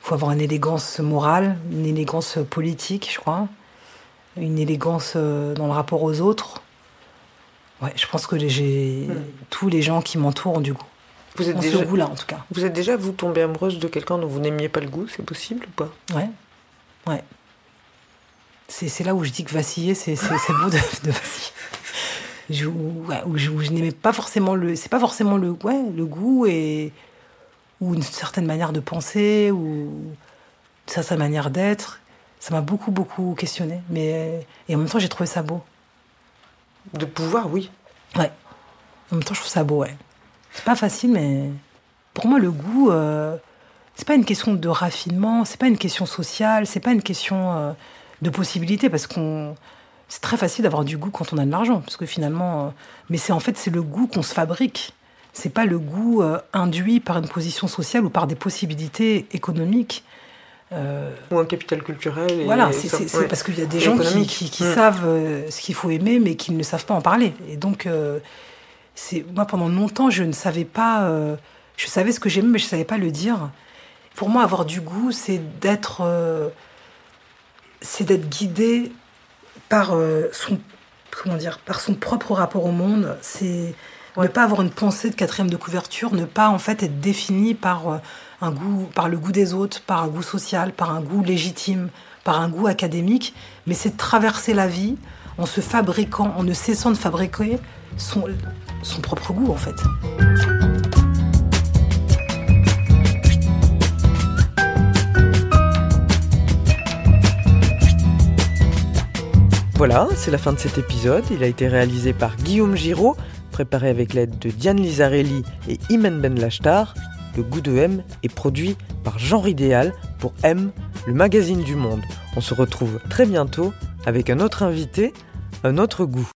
faut avoir une élégance morale, une élégance politique, je crois, une élégance euh, dans le rapport aux autres. Ouais, je pense que j'ai Hmm. tous les gens qui m'entourent ont du goût. Vous êtes déjà, ce goût-là, en tout cas. vous êtes déjà vous tombée amoureuse de quelqu'un dont vous n'aimiez pas le goût, c'est possible ou pas? Ouais, ouais. C'est là où je dis que vaciller, c'est beau de, de vaciller. Je, ouais, où je, où je n'aimais pas forcément le. C'est pas forcément le, ouais, le goût et. Ou une certaine manière de penser, ou une certaine manière d'être. Ça m'a beaucoup, beaucoup questionné. Mais, et en même temps, j'ai trouvé ça beau. De pouvoir, oui. Ouais. En même temps, je trouve ça beau, ouais. C'est pas facile, mais pour moi, le goût, euh, c'est pas une question de raffinement, c'est pas une question sociale, c'est pas une question euh, de possibilité, parce qu'on. C'est très facile d'avoir du goût quand on a de l'argent, parce que finalement. euh, mais c'est en fait, c'est le goût qu'on se fabrique. C'est pas le goût euh, induit par une position sociale ou par des possibilités économiques. Euh, Ou un capital culturel. Et voilà, c'est ouais. parce qu'il y a des Et gens qui, économique. qui- qui Mm. savent euh, ce qu'il faut aimer, mais qui ne savent pas en parler. Et donc, c'est moi, pendant longtemps, je ne savais pas. je savais ce que j'aimais, mais je ne savais pas le dire. Pour moi, avoir du goût, c'est d'être. c'est d'être guidé par son. Comment dire Par son propre rapport au monde. C'est. Ouais. Ne pas avoir une pensée de quatrième de couverture, ne pas en fait être défini par euh, un goût, par le goût des autres, par un goût social, par un goût légitime, par un goût académique, mais c'est de traverser la vie en se fabriquant, en ne cessant de fabriquer son, son propre goût en fait. Voilà, c'est la fin de cet épisode. Il a été réalisé par Guillaume Giraud, préparé avec l'aide de Diane Lizarelli et Imen Ben Lachtar. Le goût de M est produit par Genre Idéal pour M, le magazine du monde. On se retrouve très bientôt avec un autre invité, un autre goût.